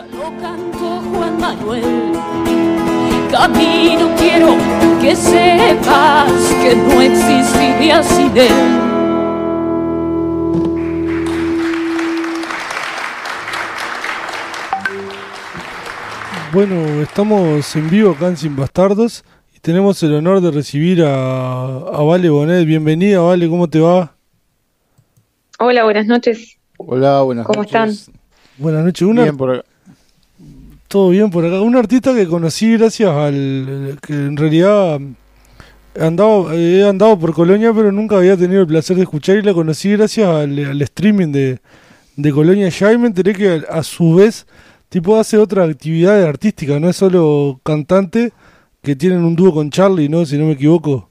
Ya lo cantó Juan Manuel. Camino quiero que sepas que no existiría sin él. Bueno, estamos en vivo acá en Sin Bastardos y tenemos el honor de recibir a, a Vale Bonet. Bienvenida, Vale, ¿cómo te va? Hola, buenas noches. Hola, buenas ¿Cómo noches. están? Buenas noches. Una, Bien por acá. Todo bien por acá. Un artista que conocí gracias al... que en realidad andaba, he andado por Colonia, pero nunca había tenido el placer de escuchar y la conocí gracias al, streaming de, de Colonia ya y me enteré que a, a su vez tipo hace otra actividad artística, no es solo cantante, que tienen un dúo con Charlie, ¿no? Si no me equivoco.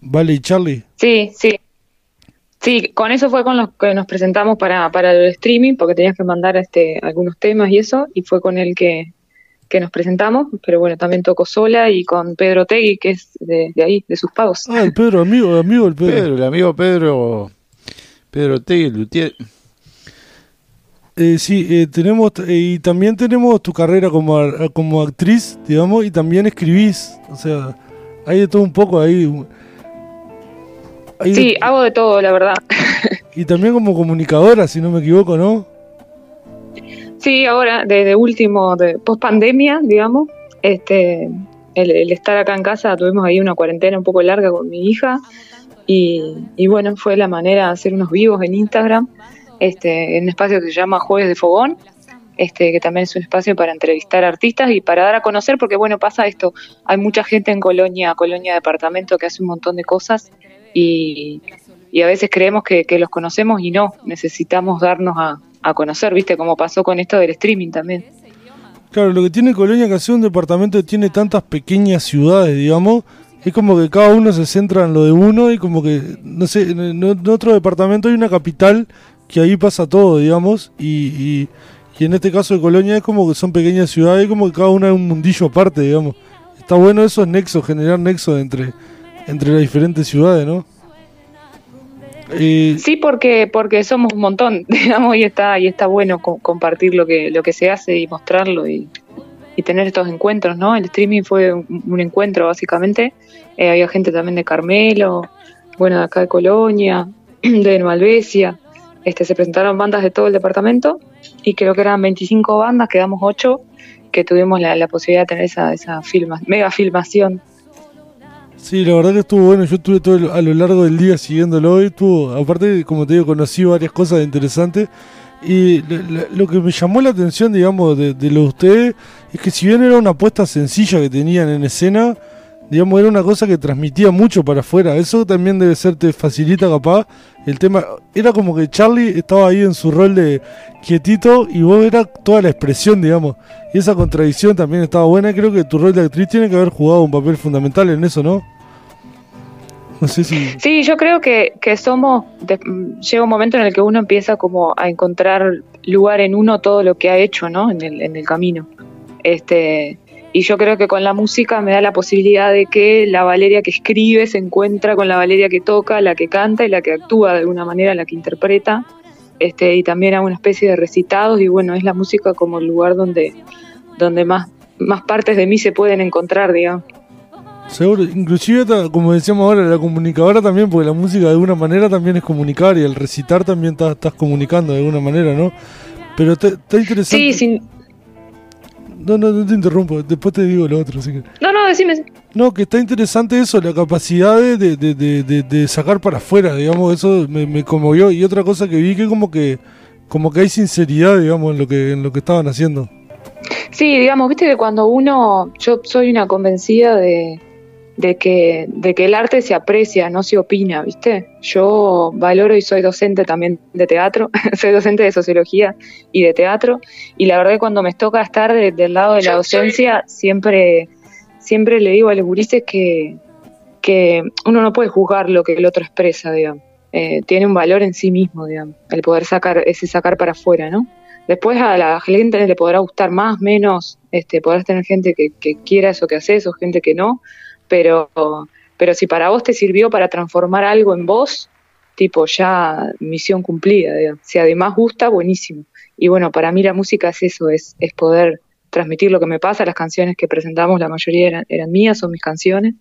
Vale y Charlie. Sí, sí. Sí, con eso fue con los que nos presentamos para, para el streaming, porque tenías que mandar este algunos temas y eso, y fue con el que, que nos presentamos, pero bueno, también tocó sola y con Pedro Tegui, que es de, de ahí, de sus pagos. Ah, el Pedro, amigo, amigo del Pedro. Pedro, el amigo Pedro, Pedro Tegui, Lutier. Eh, sí, eh, tenemos, eh, y también tenemos tu carrera como, ar- como actriz, digamos, y también escribís, o sea, hay de todo un poco ahí. Hay de- Sí, hago de todo, la verdad. y también como comunicadora, si no me equivoco, ¿no? Sí, ahora, de, de último, de post pandemia, digamos, este, el, el estar acá en casa, tuvimos ahí una cuarentena un poco larga con mi hija y, y bueno, fue la manera de hacer unos vivos en Instagram, este, en un espacio que se llama Jueves de Fogón, este, que también es un espacio para entrevistar artistas y para dar a conocer, porque bueno, pasa esto, hay mucha gente en Colonia, Colonia Departamento que hace un montón de cosas y, a veces creemos que, los conocemos y no, necesitamos darnos a, conocer, ¿viste? Como pasó con esto del streaming también. Claro, lo que tiene Colonia, que hace un departamento que tiene tantas pequeñas ciudades, digamos, es como que cada uno se centra en lo de uno y como que, no sé, en, otro departamento hay una capital que ahí pasa todo, digamos, y, y, y en este caso de Colonia es como que son pequeñas ciudades como que cada una es un mundillo aparte, digamos. Está bueno esos nexos, generar nexos entre, entre las diferentes ciudades, ¿no? Eh, Sí, porque porque somos un montón, digamos, y está y está bueno co- compartir lo que lo que se hace y mostrarlo y, y tener estos encuentros, ¿no? El streaming fue un, un encuentro básicamente. Eh, había gente también de Carmelo, bueno, de acá de Colonia, de Malvesia. Este, se presentaron bandas de todo el departamento y creo que eran 25 bandas, quedamos 8 que tuvimos la, la posibilidad de tener esa, esa filma, mega filmación. Sí, la verdad que estuvo bueno. Yo estuve todo el- a lo largo del día siguiéndolo y estuvo, aparte, como te digo, conocí varias cosas interesantes. Y lo, que me llamó la atención, digamos, de, de lo de ustedes, es que si bien era una apuesta sencilla que tenían en escena, digamos, era una cosa que transmitía mucho para afuera. Eso también debe ser, te facilita capaz el tema. Era como que Charlie estaba ahí en su rol de quietito y vos era toda la expresión, digamos. Y esa contradicción también estaba buena. Creo que tu rol de actriz tiene que haber jugado un papel fundamental en eso, ¿no? Sí, yo creo que, que somos, de- llega un momento en el que uno empieza como a encontrar lugar en uno todo lo que ha hecho, ¿no? En el, en el camino. Este, y yo creo que con la música me da la posibilidad de que la Valeria que escribe se encuentra con la Valeria que toca, la que canta y la que actúa de alguna manera, la que interpreta. Este, y también a una especie de recitados y bueno, es la música como el lugar donde, donde más, más partes de mí se pueden encontrar, digamos. Seguro, inclusive como decíamos ahora, la comunicadora también, porque la música de alguna manera también es comunicar y al recitar también ta- estás comunicando de alguna manera, ¿no? Pero está interesante. Sí, sin, No, no, no te interrumpo, después te digo lo otro. así que- no, no, decime. No, que está interesante eso, la capacidad de, de- de- de sacar para afuera, digamos, eso me, me conmovió. Y otra cosa que vi que como que como que hay sinceridad, digamos, en lo que en lo que estaban haciendo. Sí, digamos, viste que cuando uno, yo soy una convencida de, de que, de que el arte se aprecia, no se opina, ¿viste? Yo valoro y soy docente también de teatro, soy docente de sociología y de teatro, y la verdad que cuando me toca estar de- del lado de la docencia, siempre, siempre le digo a los gurises que, que uno no puede juzgar lo que el otro expresa, digamos. Eh, tiene un valor en sí mismo, digamos, el poder sacar, ese sacar para afuera, ¿no? Después a la gente le podrá gustar más, menos, este, podrás tener gente que, que quiera eso que haces o gente que no, pero, pero si para vos te sirvió para transformar algo en vos, tipo ya misión cumplida, digamos. si además gusta, buenísimo. y bueno, para mí la música es eso, es, es poder transmitir lo que me pasa, las canciones que presentamos, la mayoría eran, eran mías, son mis canciones,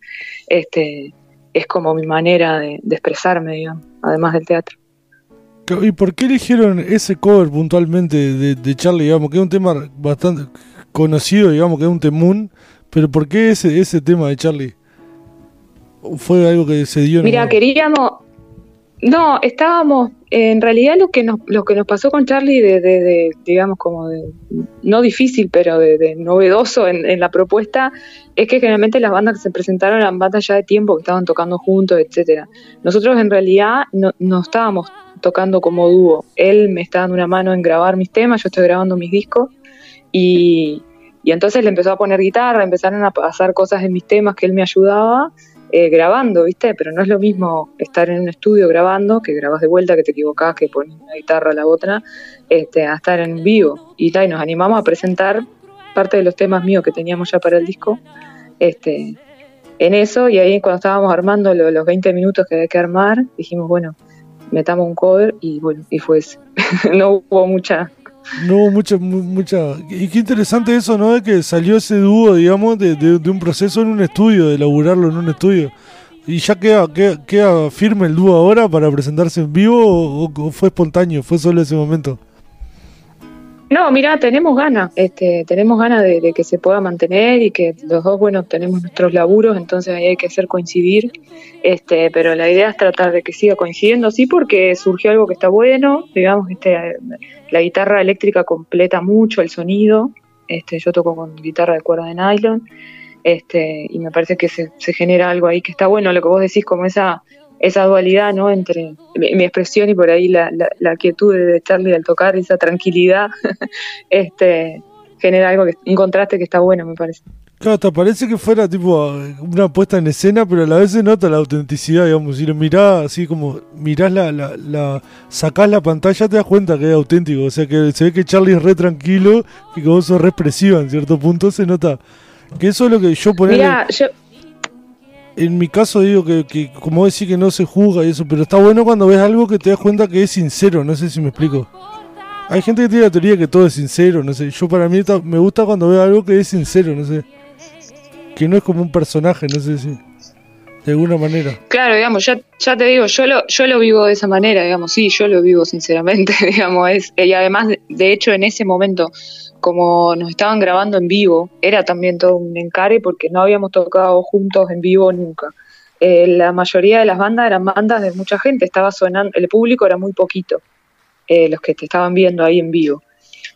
este, es como mi manera de, expresarme, digamos, además del teatro. ¿Y por qué eligieron ese cover puntualmente de, de Charlie, digamos, que es un tema bastante conocido, digamos, que es un temún, pero ¿por qué ese, ese tema de Charlie? ¿Fue algo que se dio? Mira, queríamos, no, estábamos, en realidad lo que nos, lo que nos pasó con Charlie de, de, de digamos, como de, no difícil, pero de, novedoso en, en, la propuesta, es que generalmente las bandas que se presentaron eran bandas ya de tiempo, que estaban tocando juntos, etcétera. Nosotros en realidad no, no estábamos tocando como dúo. Él me está dando una mano en grabar mis temas, yo estoy grabando mis discos y, y entonces le empezó a poner guitarra, empezaron a pasar cosas en mis temas que él me ayudaba eh, grabando, ¿viste? Pero no es lo mismo estar en un estudio grabando, que grabas de vuelta, que te equivocás, que pones una guitarra a la otra, este, a estar en vivo. Y, y nos animamos a presentar parte de los temas míos que teníamos ya para el disco este, en eso y ahí cuando estábamos armando lo, los 20 minutos que había que armar, dijimos, bueno, metamos un cover y bueno, y fue eso. no hubo mucha... No mucha, mucha... Y qué interesante eso, ¿no? De que salió ese dúo, digamos, de, de, de un proceso en un estudio, de elaborarlo en un estudio. ¿Y ya queda, queda, queda firme el dúo ahora para presentarse en vivo o, o fue espontáneo? ¿Fue solo ese momento? No, mira, tenemos ganas, este, tenemos ganas de, de, que se pueda mantener y que los dos, bueno, tenemos nuestros laburos, entonces ahí hay que hacer coincidir, este, pero la idea es tratar de que siga coincidiendo, sí, porque surgió algo que está bueno, digamos, este, la guitarra eléctrica completa mucho el sonido, este, yo toco con guitarra de cuerda de nylon, este, y me parece que se, se genera algo ahí que está bueno, lo que vos decís, como esa esa dualidad ¿no? entre mi, mi expresión y por ahí la, la, la, quietud de Charlie al tocar, esa tranquilidad, este genera algo que un contraste que está bueno, me parece. Claro, te parece que fuera tipo una puesta en escena, pero a la vez se nota la autenticidad, digamos. Si lo mirás así como mirás la, la, la sacás la pantalla, te das cuenta que es auténtico. O sea que se ve que Charlie es re tranquilo y que vos sos re expresiva en cierto punto, se nota. Que eso es lo que yo ponía. Mirá, yo en mi caso digo que, que, como decir que no se juzga y eso, pero está bueno cuando ves algo que te das cuenta que es sincero, no sé si me explico. Hay gente que tiene la teoría que todo es sincero, no sé. Yo para mí me gusta cuando veo algo que es sincero, no sé. Que no es como un personaje, no sé si. De alguna manera. Claro, digamos, ya, ya te digo, yo lo, yo lo vivo de esa manera, digamos, sí, yo lo vivo sinceramente, digamos, es, y además, de hecho, en ese momento, como nos estaban grabando en vivo, era también todo un encare porque no habíamos tocado juntos en vivo nunca. Eh, la mayoría de las bandas eran bandas de mucha gente, estaba sonando, el público era muy poquito, eh, los que te estaban viendo ahí en vivo.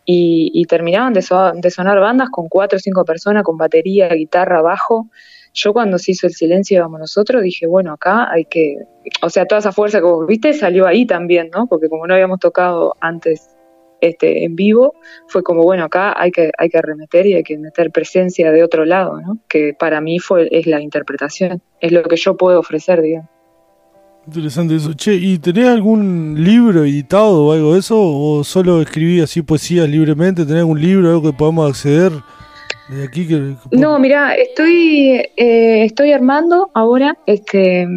Y, y terminaban de, de, sonar bandas con cuatro o cinco personas, con batería, guitarra, bajo. Yo cuando se hizo el silencio íbamos nosotros, dije, bueno, acá hay que, o sea, toda esa fuerza que vos viste salió ahí también, ¿no? Porque como no habíamos tocado antes este, en vivo, fue como, bueno, acá hay que, hay que arremeter y hay que meter presencia de otro lado, ¿no? Que para mí fue, es la interpretación, es lo que yo puedo ofrecer, digamos. Interesante eso. Che, ¿y tenés algún libro editado o algo de eso? ¿O solo escribí así poesías libremente? ¿Tenés algún libro, algo que podamos acceder? De aquí que, que no, mira, estoy, eh, estoy armando ahora este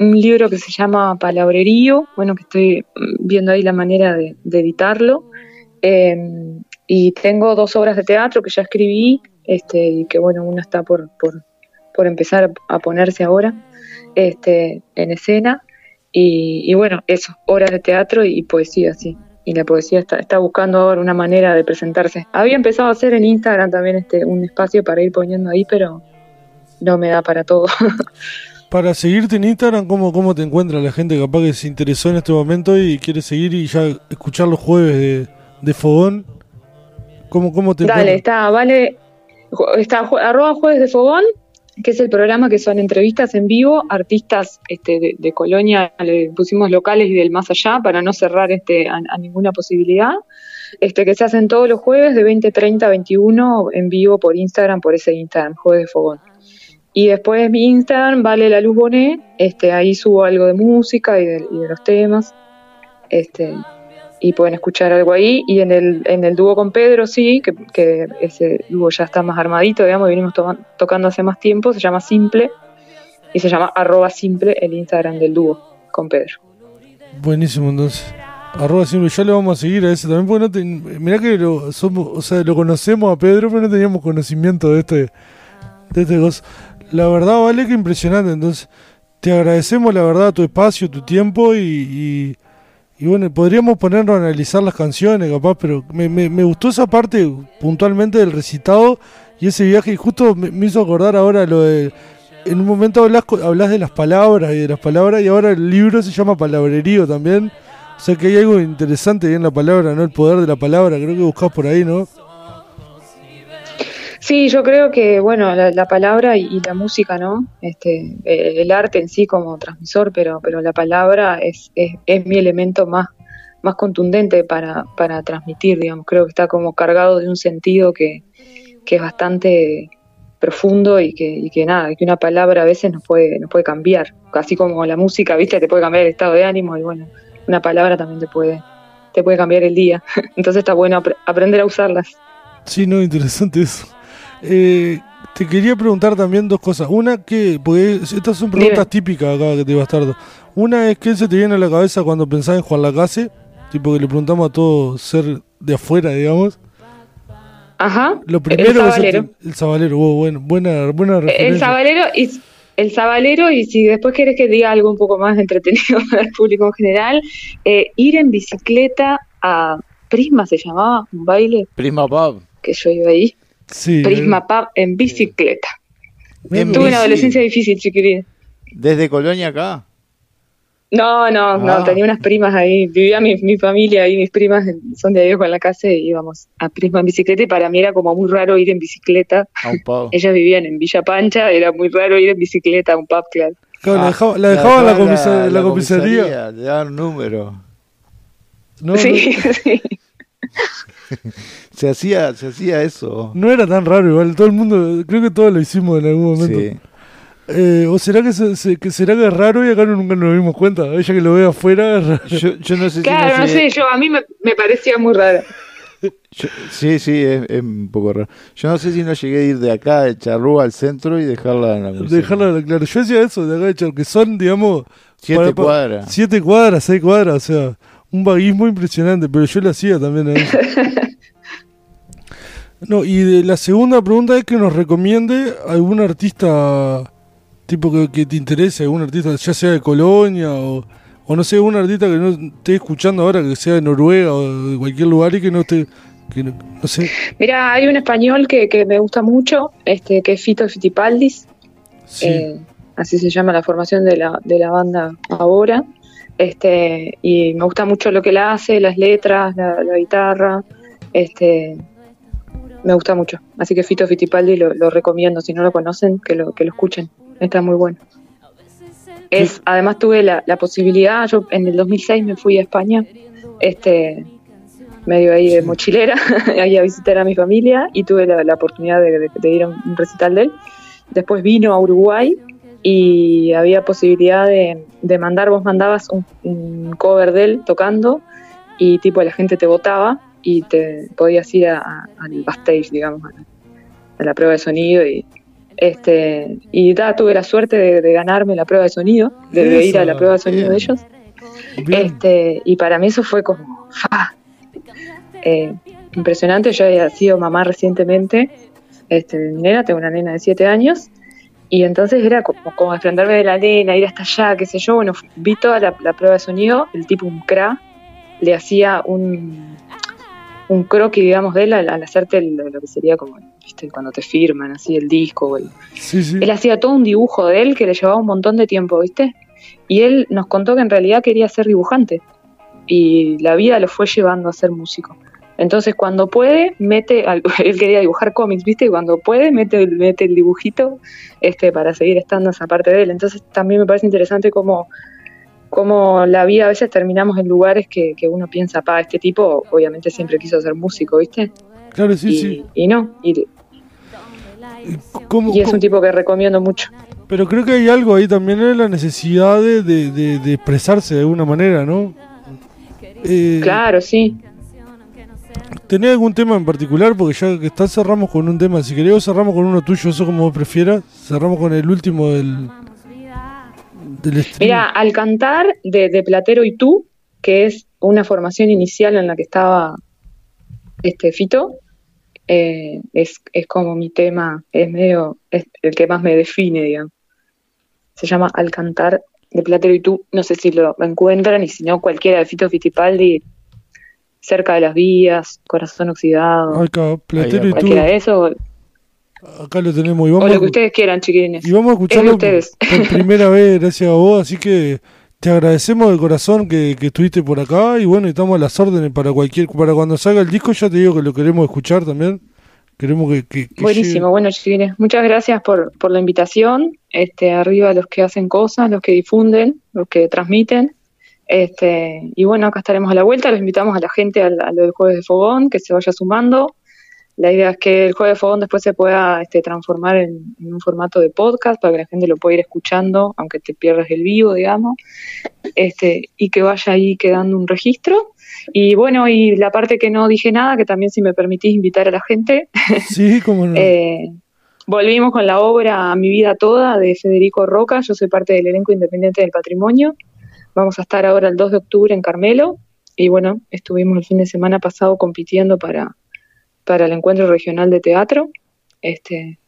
un libro que se llama Palabrerío, bueno, que estoy viendo ahí la manera de, de editarlo. Eh, y tengo dos obras de teatro que ya escribí, este, y que bueno, una está por, por, por empezar a ponerse ahora este, en escena. Y, y, bueno, eso, obras de teatro y poesía, sí. Y la poesía está, está buscando ahora una manera de presentarse. Había empezado a hacer en Instagram también este, un espacio para ir poniendo ahí, pero no me da para todo. para seguirte en Instagram, ¿cómo, ¿cómo te encuentra la gente capaz que se interesó en este momento y quiere seguir y ya escuchar los jueves de, de Fogón? ¿Cómo, cómo te Dale, está, vale, está arroba jueves de Fogón, que es el programa que son entrevistas en vivo, artistas este, de, de, Colonia, le pusimos locales y del más allá para no cerrar este, a, a, ninguna posibilidad, este, que se hacen todos los jueves de 20, 30, 21 en vivo por Instagram, por ese Instagram, jueves de Fogón. Y después mi Instagram, Vale la Luz Bonet, este, ahí subo algo de música y de, los temas. Este, y pueden escuchar algo ahí. Y en el, en el dúo con Pedro, sí, que, que ese dúo ya está más armadito, digamos, venimos to tocando hace más tiempo, se llama Simple, y se llama arroba simple el Instagram del dúo con Pedro. Buenísimo, entonces. Arroba simple, ya le vamos a seguir a ese también, porque no te, mirá que lo, somos, o sea, lo conocemos a Pedro, pero no teníamos conocimiento de este, de este cosa. La verdad, vale que impresionante, entonces te agradecemos la verdad tu espacio, tu tiempo y, y, bueno, podríamos ponernos a analizar las canciones capaz, pero me, me, gustó esa parte puntualmente del recitado y ese viaje y justo me, hizo acordar ahora lo de en un momento hablas, hablas de las palabras y de las palabras y ahora el libro se llama palabrerío también. O sea que hay algo interesante en la palabra, ¿no? El poder de la palabra, creo que buscas por ahí, ¿no? Sí, yo creo que, bueno, la, la palabra y, la música, ¿no? Este, eh, el arte en sí como transmisor, pero, pero la palabra es, es, mi elemento más, más contundente para, para transmitir, digamos. Creo que está como cargado de un sentido que, que es bastante profundo y que, y que nada, que una palabra a veces nos puede, nos puede cambiar. Así como la música, viste, te puede cambiar el estado de ánimo y bueno, una palabra también te puede, te puede cambiar el día. Entonces está bueno apre- aprender a usarlas. Sí, no, interesante eso. Eh, te quería preguntar también dos cosas. Una que, porque estas son preguntas Dime. típicas acá que te bastardo. Una es qué se te viene a la cabeza cuando pensás en Juan Lacase, tipo que le preguntamos a todo ser de afuera, digamos. Ajá. Lo primero el que sabalero. te- el sabalero, wow, bueno, buena, buena El referencia. sabalero y el sabalero y si después quieres que diga algo un poco más entretenido para el público en general, eh, ir en bicicleta a Prisma se llamaba, un baile Prisma Pub. que yo iba ahí, Sí, Prisma Pub en bicicleta. En Tuve una adolescencia difícil, chiquilín. Desde Colonia acá. No, no, no, Ah. tenía unas primas ahí, vivía mi, mi familia ahí, mis primas son de ahí con la casa y íbamos a Prisma en bicicleta y para mí era como muy raro ir en bicicleta. A un pub. Ellas vivían en Villa Pancha, era muy raro ir en bicicleta a un pub, claro. Claro, la Ah, la dejaba la, dejaban comisa- la comisaría. Le daban un número. No, sí, sí. Se hacía, se hacía eso. no, era tan raro igual, todo el mundo, creo que todos lo hicimos en algún momento. Sí. Eh, ¿O será que, se, se- que será que es raro y acá no- nunca nos dimos cuenta? Ella que lo ve afuera es raro. Yo, yo no sé Claro, si no sé, yo a mí me, me parecía muy raro. yo- sí, sí, es, es un poco raro. Yo no sé si no llegué a ir de acá, de Charrúa al centro y dejarla en la comisaría. Dejarla claro. Yo decía eso de acá de Char- que son, digamos, Siete para- cuadras. siete cuadras, seis cuadras, o sea, un vaguismo impresionante, pero yo lo hacía también ahí. No, y de la segunda pregunta es que nos recomiende algún artista tipo que, que te interese, algún artista, ya sea de Colonia o, o no sé, algún artista que no esté escuchando ahora, que sea de Noruega o de cualquier lugar y que no esté, que no, no sé. Mira, hay un español que, que me gusta mucho, este, que es Fito Fitipaldis, Sí, eh, así se llama la formación de la, de la banda ahora. Este, y me gusta mucho lo que él hace, las letras, la, la guitarra, este, me gusta mucho. Así que Fito Fitipaldi lo, lo recomiendo, si no lo conocen, que lo, que lo escuchen, está muy bueno. Es, además tuve la, la posibilidad, yo en el 2006 me fui a España, este, medio ahí de mochilera, ahí a visitar a mi familia y tuve la, la oportunidad de, de- de ir a un recital de él. Después vino a Uruguay y había posibilidad de, de mandar, vos mandabas un, un cover de él tocando y tipo la gente te votaba y te podías ir a- a- al backstage, digamos, a la, a la prueba de sonido y este y da, tuve la suerte de, de ganarme la prueba de sonido, de, de ir a la prueba de sonido de ellos. bien. Este, y para mí eso fue como ¡fa! Eh, impresionante. Yo había sido mamá recientemente este, mi nena, tengo una nena de 7 años, y entonces era como, como desprenderme de la nena, ir hasta allá, qué sé yo. Bueno, vi toda la, la prueba de sonido, el tipo un cra, le hacía un, un croquis, digamos, de él al, al hacerte el- lo que sería como, viste, cuando te firman así el disco el, Sí, sí. él hacía todo un dibujo de él que le llevaba un montón de tiempo, ¿viste? Y él nos contó que en realidad quería ser dibujante y la vida lo fue llevando a ser músico. Entonces cuando puede, mete, al- él quería dibujar cómics, ¿viste? Y cuando puede, mete, el- mete el dibujito este, para seguir estando esa parte de él. Entonces también me parece interesante cómo, cómo la vida a veces terminamos en lugares que, que uno piensa, pa, este tipo obviamente siempre quiso ser músico, ¿viste? Claro, sí, y, sí. y no, y, ¿Cómo- y es cómo- un tipo que recomiendo mucho. Pero creo que hay algo ahí también en la necesidad de, de- de- de expresarse de alguna manera, ¿no? Eh, Claro, sí. ¿Tenés algún tema en particular? Porque ya que está cerramos con un tema. Si querés cerramos con uno tuyo, eso como vos prefieras. Cerramos con el último del. Mira, al cantar de, Platero y tú, que es una formación inicial en la que estaba este Fito. Eh, es, como mi tema, es medio, el que más me define, digamos. Se llama Al cantar de Platero y tú, no sé si lo encuentran, y si no, cualquiera de Fito Fittipaldi, cerca de las vías, corazón oxidado, Acá, Platero y tú. de eso, Acá lo tenemos. Y o vamos, lo a- que ustedes quieran, chiquilines. y vamos a escucharlo por, ustedes. por primera vez, gracias a vos. Así que te agradecemos de corazón que, que estuviste por acá. Y bueno, estamos a las órdenes para cualquier. Para cuando salga el disco, ya te digo que lo queremos escuchar también. Queremos que. que- que Buenísimo, bueno, chiquilines, muchas gracias por, por la invitación. Este, arriba los que hacen cosas, los que difunden, los que transmiten. Este, y bueno, acá estaremos a la vuelta. Los invitamos a la gente al- a, lo del jueves de fogón, que se vaya sumando. La idea es que el jueves de fogón después se pueda este, transformar en, en un formato de podcast para que la gente lo pueda ir escuchando, aunque te pierdas el vivo, digamos. Este, y que vaya ahí quedando un registro. Y bueno, y la parte que no dije nada, que también si me permitís invitar a la gente, Sí, como no. eh, volvimos con la obra Mi vida toda de Federico Roca. Yo soy parte del elenco independiente del patrimonio. Vamos a estar ahora el 2 de octubre en Carmelo. Y bueno, estuvimos el fin de semana pasado compitiendo para, para el encuentro regional de teatro. Este,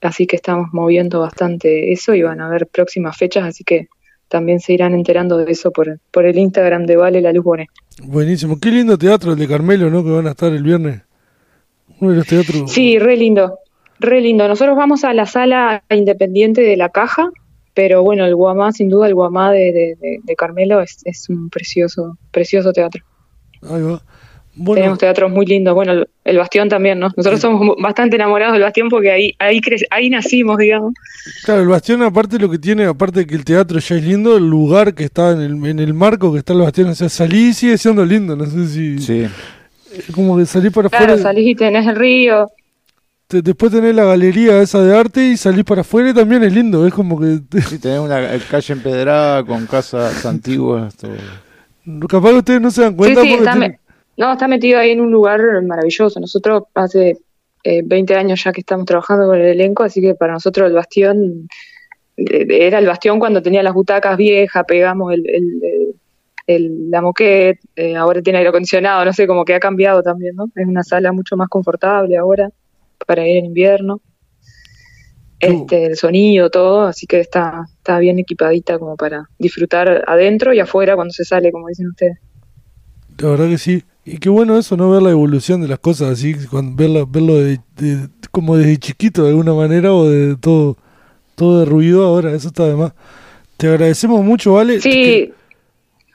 así que estamos moviendo bastante eso y van a haber próximas fechas, así que también se irán enterando de eso por, por el Instagram de Vale La Luz Bonet. Buenísimo. Qué lindo teatro el de Carmelo, ¿no? Que van a estar el viernes. Uno de los teatros. Sí, re lindo, re lindo. Nosotros vamos a la sala independiente de la caja, pero bueno, el Guamá, sin duda, el Guamá de, de, de- de Carmelo es, es un precioso, precioso teatro. Ahí va. Bueno, Tenemos teatros muy lindos. Bueno, el, el Bastión también, ¿no? Nosotros somos bastante enamorados del Bastión porque ahí, ahí, cre- ahí nacimos, digamos. claro, el Bastión, aparte lo que tiene, aparte de que el teatro ya es lindo, el lugar que está en el, en el marco que está el Bastión, o sea, salí y sigue siendo lindo. No sé si. Sí. Como que salí para Claro, afuera. salís y tenés el río. Te- después tenés la galería esa de arte y salís para afuera y también es lindo. Es como que. Sí, tenés una calle empedrada con casas antiguas. Todo. capaz que ustedes no se dan Sí, cuenta sí, porque está, no, está metido ahí en un lugar maravilloso. Nosotros hace eh, 20 años ya que estamos trabajando con el elenco, así que para nosotros el bastión eh, era el bastión cuando tenía las butacas viejas, pegamos el, el- el- el- la moquette, eh, ahora tiene aire acondicionado, no sé, como que ha cambiado también, ¿no? Es una sala mucho más confortable ahora para ir en invierno. Este, el sonido, todo, así que está, está bien equipadita como para disfrutar adentro y afuera cuando se sale, como dicen ustedes. La verdad que sí. Y qué bueno eso, ¿no? Ver la evolución de las cosas así, cuando, verlo, verlo de, de- como desde chiquito de alguna manera o de todo, todo derruido ahora, eso está de más. Te agradecemos mucho, ¿vale? Sí, Que-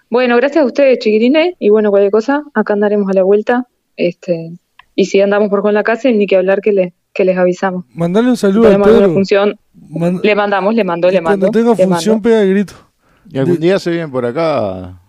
bueno, gracias a ustedes, chiquirines, y bueno, cualquier cosa, acá andaremos a la vuelta, este, y si andamos por con la casa, ni que hablar que les, que les avisamos. mandale un saludo a Pedro. función, le mandamos, le mando, le mando. cuando tenga le función, mando. pega el grito. Y algún día se vienen por acá.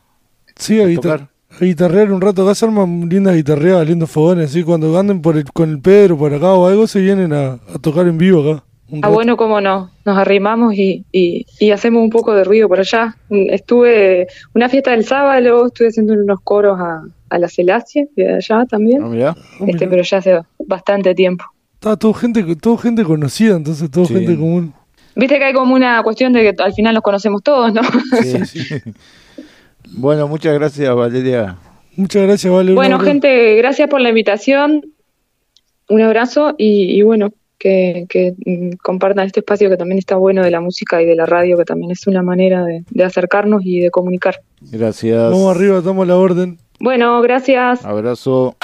Sí, a, A guitar- tocar. a guitarrear un rato. Acá se arman lindas guitarreadas, lindos fogones. Así cuando anden por el, con el Pedro por acá o algo, se vienen a, a tocar en vivo acá. Ah, bueno, cómo no, nos arrimamos y, y, y hacemos un poco de ruido por allá. Mm, Estuve, una fiesta del sábado, estuve haciendo unos coros a, a la Celasie, de allá también, ¿No, mirá? Ah, este, mirá. pero ya hace bastante tiempo. Está todo gente, todo gente conocida, entonces todo Sí. gente común. Viste que hay como una cuestión de que al final nos conocemos todos, ¿no? Sí, sí. bueno, muchas gracias, Valeria. Muchas gracias, Vale. un Bueno, gente, gracias por la invitación. Un abrazo y, y bueno, que, que, mm, compartan este espacio que también está bueno de la música y de la radio, que también es una manera de, de acercarnos y de comunicar. Gracias. Vamos arriba, damos la orden. Bueno, gracias. Abrazo.